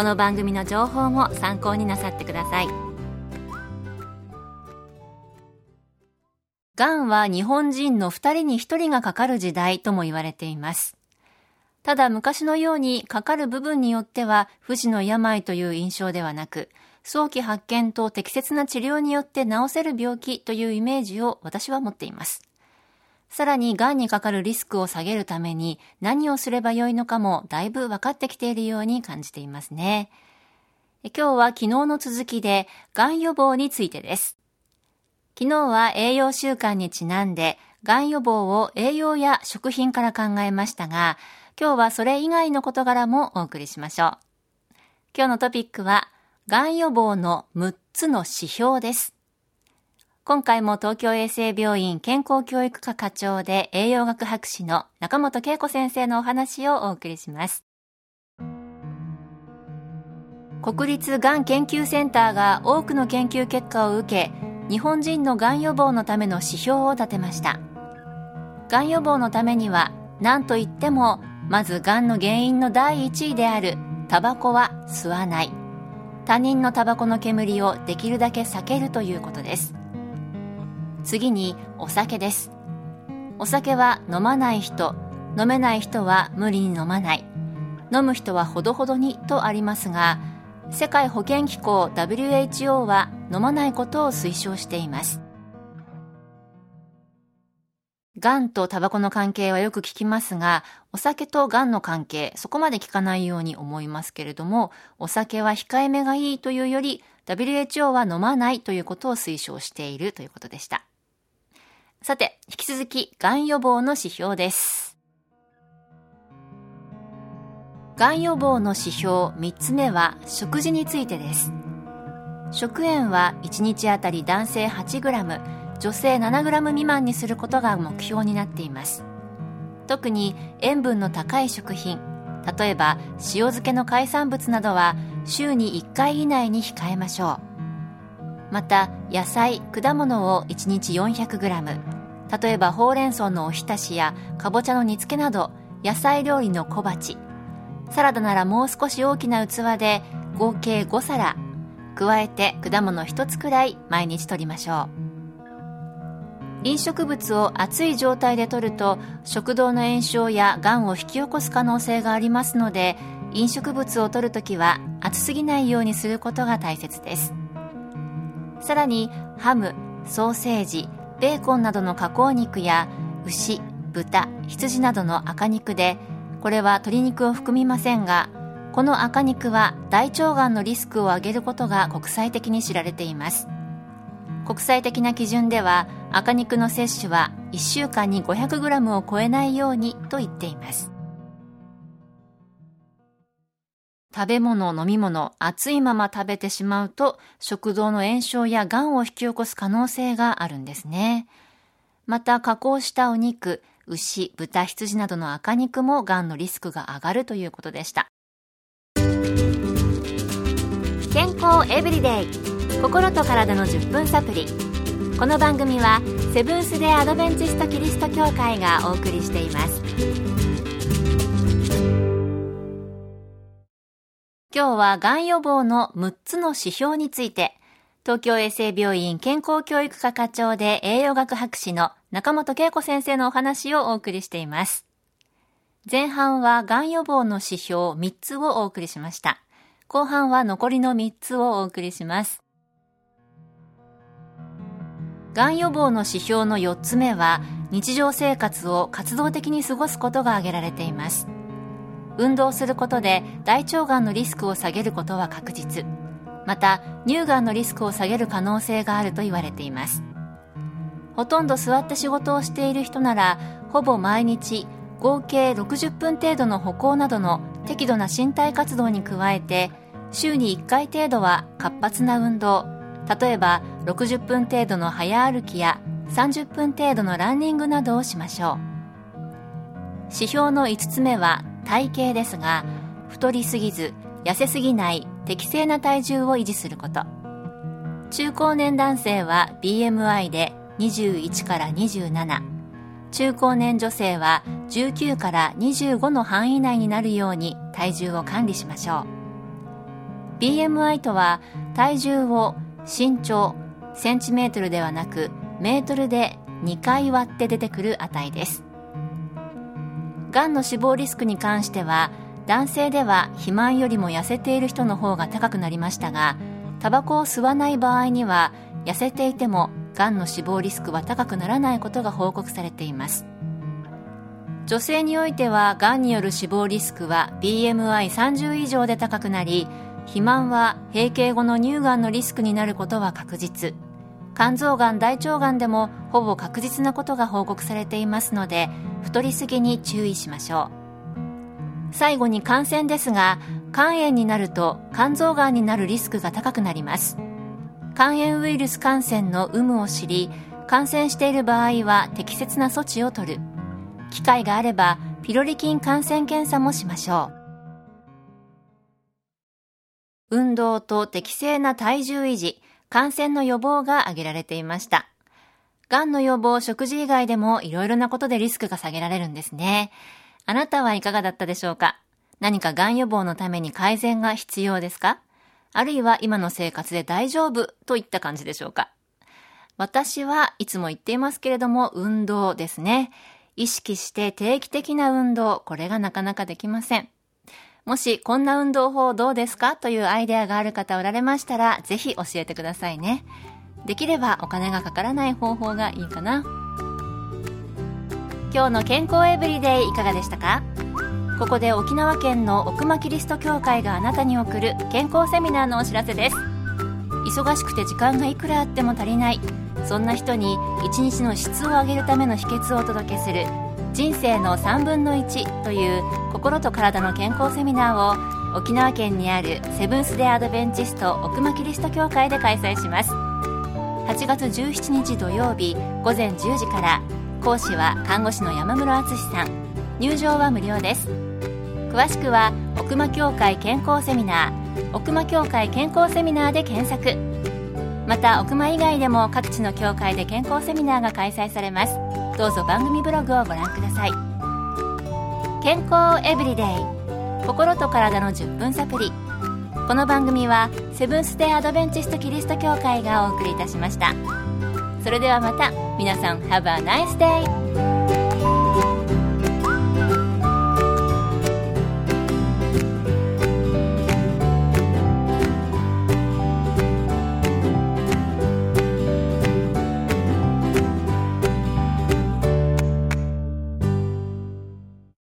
この番組の情報も参考になさってください。がんは日本人の2人に1人がかかる時代とも言われています。ただ昔のようにかかる部分によっては不治の病という印象ではなく早期発見と適切な治療によって治せる病気というイメージを私は持っています。さらに、癌にかかるリスクを下げるために何をすればよいのかもだいぶ分かってきているように感じていますね。今日は昨日の続きで、癌予防についてです。昨日は栄養習慣にちなんで、癌予防を栄養や食品から考えましたが、今日はそれ以外の事柄もお送りしましょう。今日のトピックは、癌予防の6つの指標です。今回も東京衛生病院健康教育科課長で栄養学博士の中本恵子先生のお話をお送りします。国立がん研究センターが多くの研究結果を受け、日本人のがん予防のための指標を立てました。がん予防のためには、何と言っても、まずがんの原因の第一位であるタバコは吸わない。他人のタバコの煙をできるだけ避けるということです。次にお酒です。お酒は飲まない人飲めない人は無理に飲まない。飲む人はほどほどにとありますが世界保健機構 WHO は飲まないことを推奨しています。がんとタバコの関係はよく聞きますが、お酒とがんの関係、そこまで聞かないように思いますけれども、お酒は控えめがいいというより、WHO は飲まないということを推奨しているということでした。さて、引き続き、がん予防の指標です。がん予防の指標3つ目は、食事についてです。食塩は1日あたり男性 8g、女性 7g 未満にすることが目標になっています。特に塩分の高い食品、例えば塩漬けの海産物などは週に1回以内に控えましょう。また野菜果物を1日 400g 例えばほうれん草のおひたしやかぼちゃの煮付けなど野菜料理の小鉢。サラダならもう少し大きな器で合計5皿。加えて果物1つくらい毎日摂りましょう。飲食物を熱い状態で摂ると食道の炎症やがんを引き起こす可能性がありますので飲食物を摂るときは熱すぎないようにすることが大切です。さらにハムソーセージベーコンなどの加工肉や牛豚羊などの赤肉でこれは鶏肉を含みませんがこの赤肉は大腸がんのリスクを上げることが国際的に知られています。国際的な基準では赤肉の摂取は1週間に 500g を超えないようにと言っています。食べ物、飲み物、熱いまま食べてしまうと、食道の炎症や癌を引き起こす可能性があるんですね。また、加工したお肉、牛、豚、羊などの赤肉も癌のリスクが上がるということでした。健康エブリデイ心と体の10分サプリこの番組はセブンス・デ・アドベンチスト・キリスト教会がお送りしています今日はがん予防の6つの指標について、東京衛生病院健康教育科課長で栄養学博士の中本恵子先生のお話をお送りしています。前半はがん予防の指標3つをお送りしました。後半は残りの3つをお送りします。がん予防の指標の4つ目は日常生活を活動的に過ごすことが挙げられています運動することで大腸がんのリスクを下げることは確実。また乳がんのリスクを下げる可能性があると言われています。ほとんど座って仕事をしている人ならほぼ毎日合計60分程度の歩行などの適度な身体活動に加えて週に1回程度は活発な運動。例えば60分程度の早歩きや30分程度のランニングなどをしましょう。指標の5つ目は体型ですが太りすぎず痩せすぎない適正な体重を維持すること。中高年男性は BMI で21から27中高年女性は19から25の範囲内になるように体重を管理しましょう。BMI とは体重を身長センチメートルではなくメートルで2回割って出てくる値です。がんの死亡リスクに関しては男性では肥満よりも痩せている人の方が高くなりましたがタバコを吸わない場合には痩せていてもがんの死亡リスクは高くならないことが報告されています。女性においてはがんによる死亡リスクは BMI30 以上で高くなり肥満は閉経後の乳がんのリスクになることは確実。肝臓がん大腸がんでもほぼ確実なことが報告されていますので太りすぎに注意しましょう。最後に感染ですが肝炎になると肝臓がんになるリスクが高くなります。肝炎ウイルス感染の有無を知り感染している場合は適切な措置を取る。機会があればピロリ菌感染検査もしましょう。運動と適正な体重維持。感染の予防が挙げられていましたがんの予防、食事以外でもいろいろなことでリスクが下げられるんですね。あなたはいかがだったでしょうか？何かがん予防のために改善が必要ですか？あるいは今の生活で大丈夫といった感じでしょうか？私はいつも言っていますけれども運動ですね。意識して定期的な運動、これがなかなかできません。もしこんな運動法どうですか？というアイデアがある方おられましたら、ぜひ教えてくださいね。できればお金がかからない方法がいいかな。今日の健康エブリデイいかがでしたか？ここで沖縄県の奥間キリスト教会があなたに送る健康セミナーのお知らせです。忙しくて時間がいくらあっても足りない。そんな人に一日の質を上げるための秘訣をお届けする人生の3分の1という心と体の健康セミナーを沖縄県にあるセブンス・デ・アドベンチスト奥間キリスト教会で開催します。8月17日土曜日午前10時から講師は看護師の山室敦さん。入場は無料です。詳しくは奥間協会健康セミナー奥間協会健康セミナーで検索。また奥間以外でも各地の協会で健康セミナーが開催されます。どうぞ番組ブログをご覧ください。健康エブリデイ心と体の10分サプリこの番組はセブンス・デ・アドベンチスト・キリスト教会がお送りいたしました。それではまた皆さん Have a nice day!